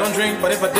I don't drink, but if I did,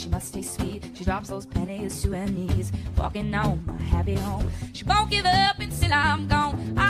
she must stay sweet. She drops those pennies to her knees, walking on my happy home. She won't give up until I'm gone. I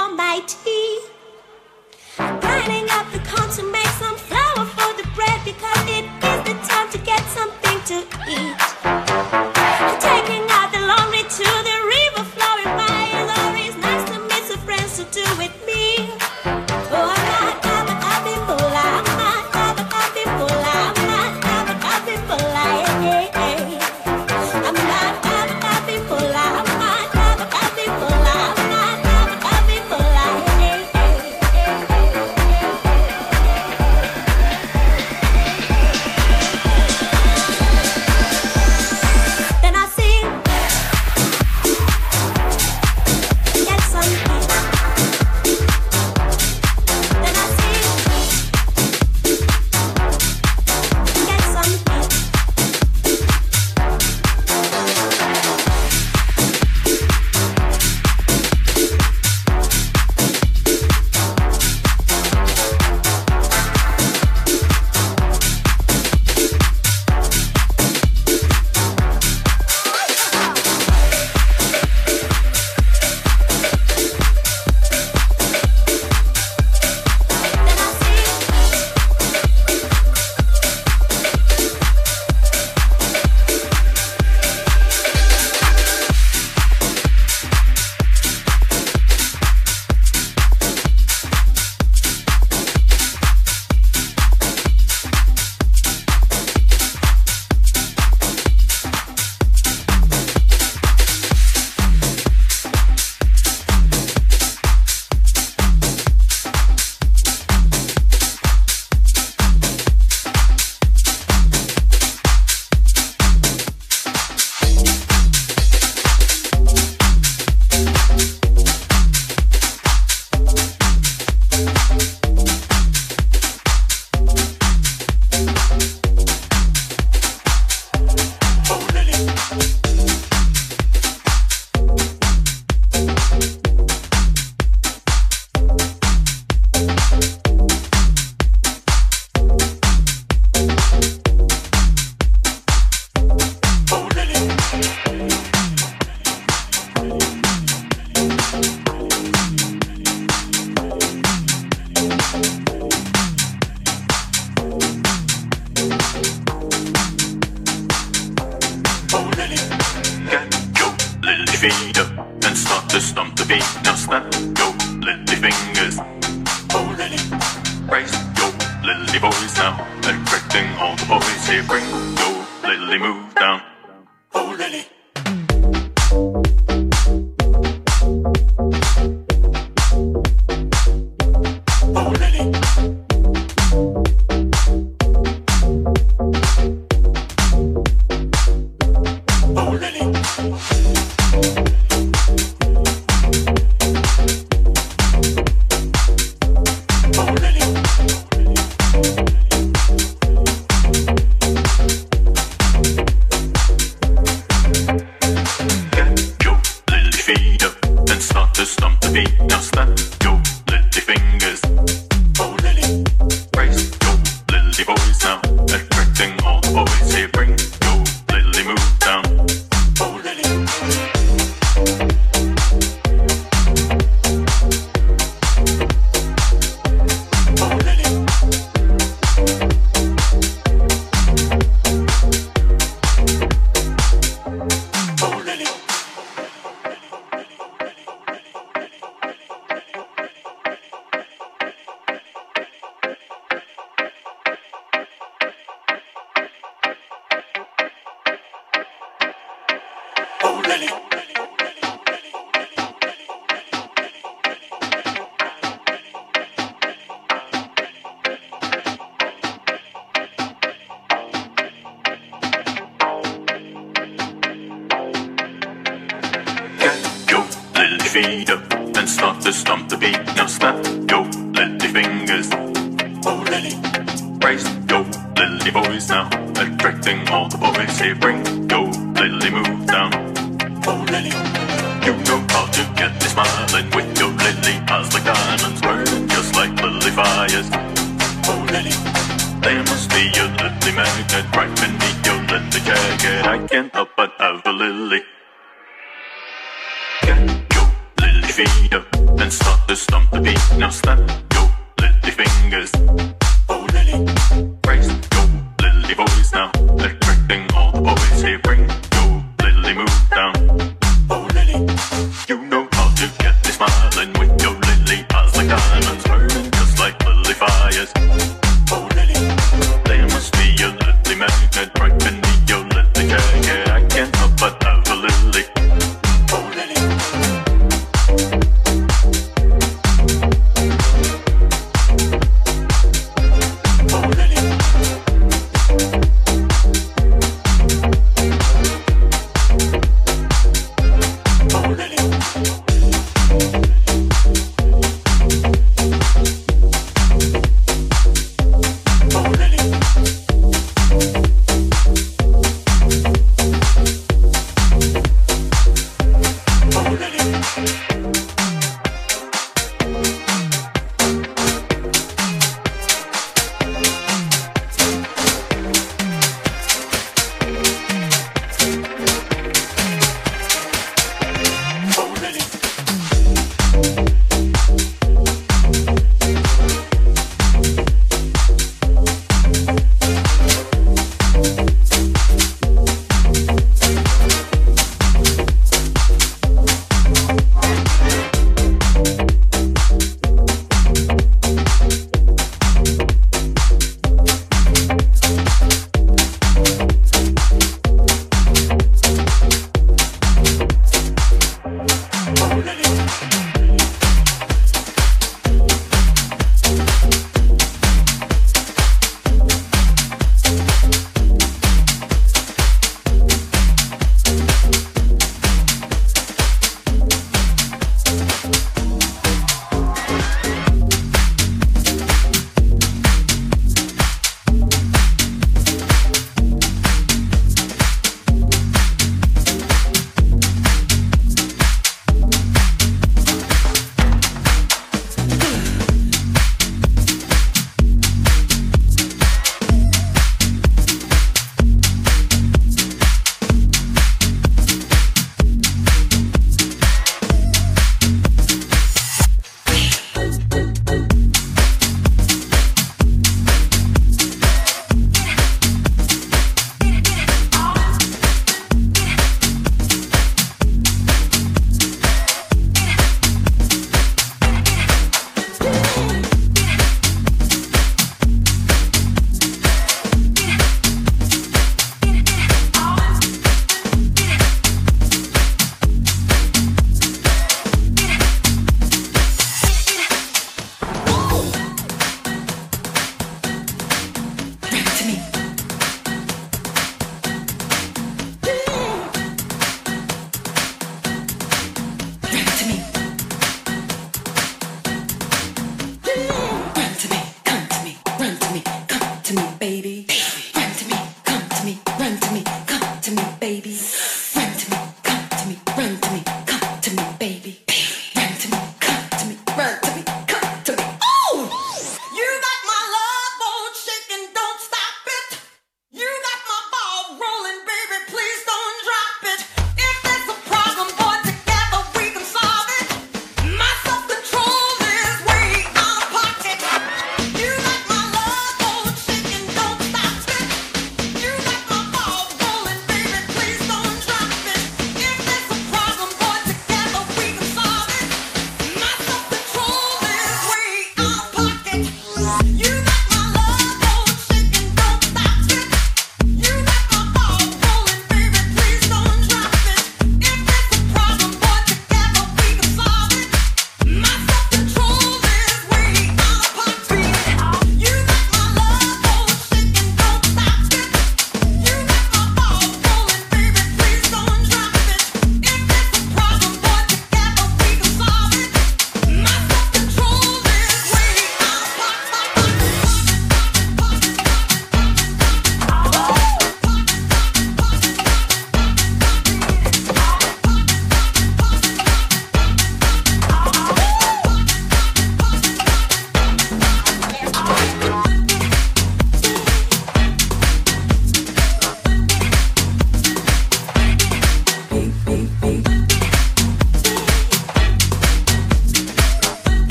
for my tea. Grinding up the corn to make some flour for the bread because it is the time to get something to eat.